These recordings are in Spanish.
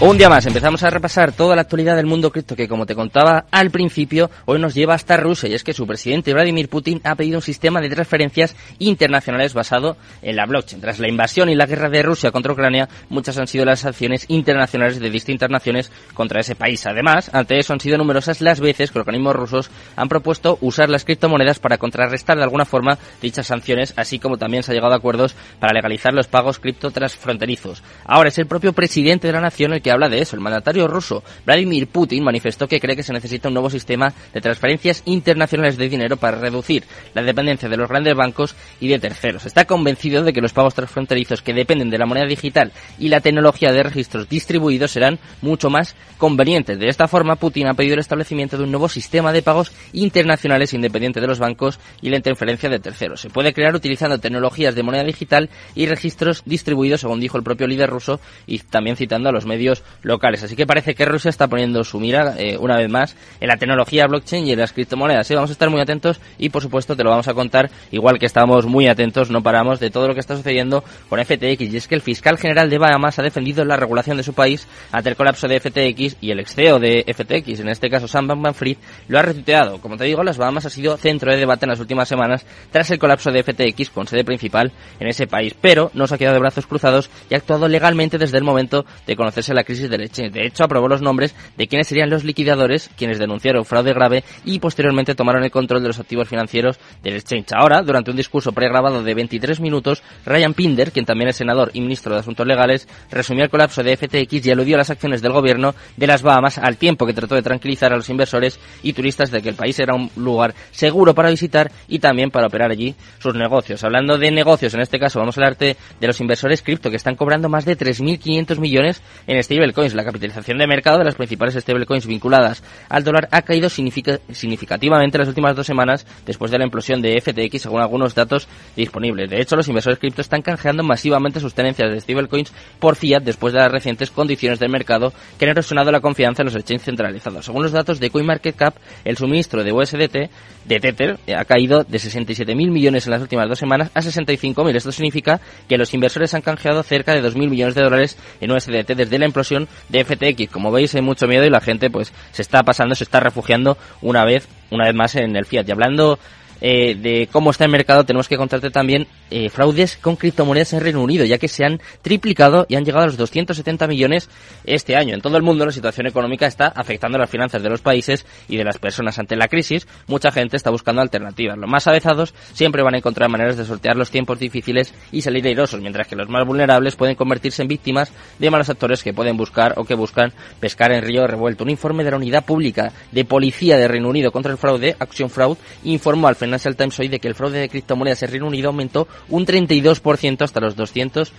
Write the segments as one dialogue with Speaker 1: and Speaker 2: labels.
Speaker 1: Un día más, empezamos a repasar toda la actualidad del mundo cripto que, como te contaba al principio, hoy nos lleva hasta Rusia y es que su presidente Vladimir Putin ha pedido un sistema de transferencias internacionales basado en la blockchain. Tras la invasión y la guerra de Rusia contra Ucrania, muchas han sido las acciones internacionales de distintas naciones contra ese país. Además, ante eso han sido numerosas las veces que organismos rusos han propuesto usar las criptomonedas para contrarrestar de alguna forma dichas sanciones, así como también se ha llegado a acuerdos para legalizar los pagos cripto transfronterizos. Ahora es el propio presidente de la nación el que habla de eso. El mandatario ruso Vladimir Putin manifestó que cree que se necesita un nuevo sistema de transferencias internacionales de dinero para reducir la dependencia de los grandes bancos y de terceros. Está convencido de que los pagos transfronterizos que dependen de la moneda digital y la tecnología de registros distribuidos serán mucho más convenientes. De esta forma, Putin ha pedido el establecimiento de un nuevo sistema de pagos internacionales independiente de los bancos y la interferencia de terceros. Se puede crear utilizando tecnologías de moneda digital y registros distribuidos, según dijo el propio líder ruso, y también citando a los medios locales. Así que parece que Rusia está poniendo su mira eh, una vez más en la tecnología blockchain y en las criptomonedas. Vamos a estar muy atentos y por supuesto te lo vamos a contar igual que estamos muy atentos, no paramos de todo lo que está sucediendo con FTX. Y es que el fiscal general de Bahamas ha defendido la regulación de su país ante el colapso de FTX y el ex CEO de FTX, en este caso Sam Bankman-Fried, lo ha retuiteado. Como te digo, las Bahamas ha sido centro de debate en las últimas semanas tras el colapso de FTX con sede principal en ese país, pero no se ha quedado de brazos cruzados y ha actuado legalmente desde el momento de conocerse la crisis del exchange. De hecho, aprobó los nombres de quienes serían los liquidadores, quienes denunciaron fraude grave y posteriormente tomaron el control de los activos financieros del exchange. Ahora, durante un discurso pregrabado de 23 minutos, Ryan Pinder, quien también es senador y ministro de Asuntos Legales, resumió el colapso de FTX y aludió a las acciones del gobierno de las Bahamas al tiempo que trató de tranquilizar a los inversores y turistas de que el país era un lugar seguro para visitar y también para operar allí sus negocios. Hablando de negocios, en este caso vamos a hablarte de los inversores cripto que están cobrando más de 3.500 millones en este stablecoins. La capitalización de mercado de las principales stablecoins vinculadas al dólar ha caído significativamente en las últimas dos semanas después de la implosión de FTX, según algunos datos disponibles. De hecho, los inversores cripto están canjeando masivamente sus tenencias de stablecoins por fiat después de las recientes condiciones del mercado que han erosionado la confianza en los exchanges centralizados. Según los datos de CoinMarketCap, el suministro de USDT de Tether ha caído de 67.000 millones en las últimas dos semanas a 65.000. Esto significa que los inversores han canjeado cerca de 2.000 millones de dólares en USDT desde la implosión de FTX. Como veis hay mucho miedo y la gente pues se está pasando, se está refugiando una vez, una vez más en el fiat. Y hablando eh, de cómo está el mercado, tenemos que contarte también eh, fraudes con criptomonedas en Reino Unido, ya que se han triplicado y han llegado a los 270 millones este año. En todo el mundo la situación económica está afectando las finanzas de los países y de las personas. Ante la crisis, mucha gente está buscando alternativas. Los más avezados siempre van a encontrar maneras de sortear los tiempos difíciles y salir airosos, mientras que los más vulnerables pueden convertirse en víctimas de malos actores que pueden buscar o que buscan pescar en río revuelto. Un informe de la Unidad Pública de Policía de Reino Unido contra el Fraude, Action Fraud, informó al Financial Times hoy de que el fraude de criptomonedas en Reino Unido aumentó un 32% hasta los 200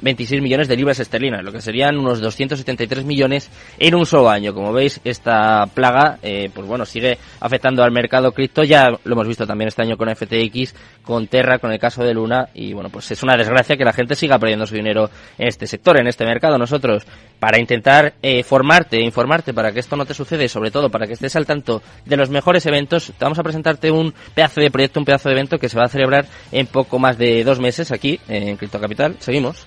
Speaker 1: 26 millones de libras esterlinas, lo que serían unos 273 millones en un solo año. Como veis, esta plaga, eh, pues bueno, sigue afectando al mercado cripto. Ya lo hemos visto también este año con FTX, con Terra, con el caso de Luna. Y bueno, pues es una desgracia que la gente siga perdiendo su dinero en este sector, en este mercado. Nosotros, para intentar eh, formarte, informarte para que esto no te suceda y sobre todo para que estés al tanto de los mejores eventos, te vamos a presentarte un pedazo de proyecto, un pedazo de evento que se va a celebrar en poco más de dos meses aquí en Cripto Capital. Seguimos.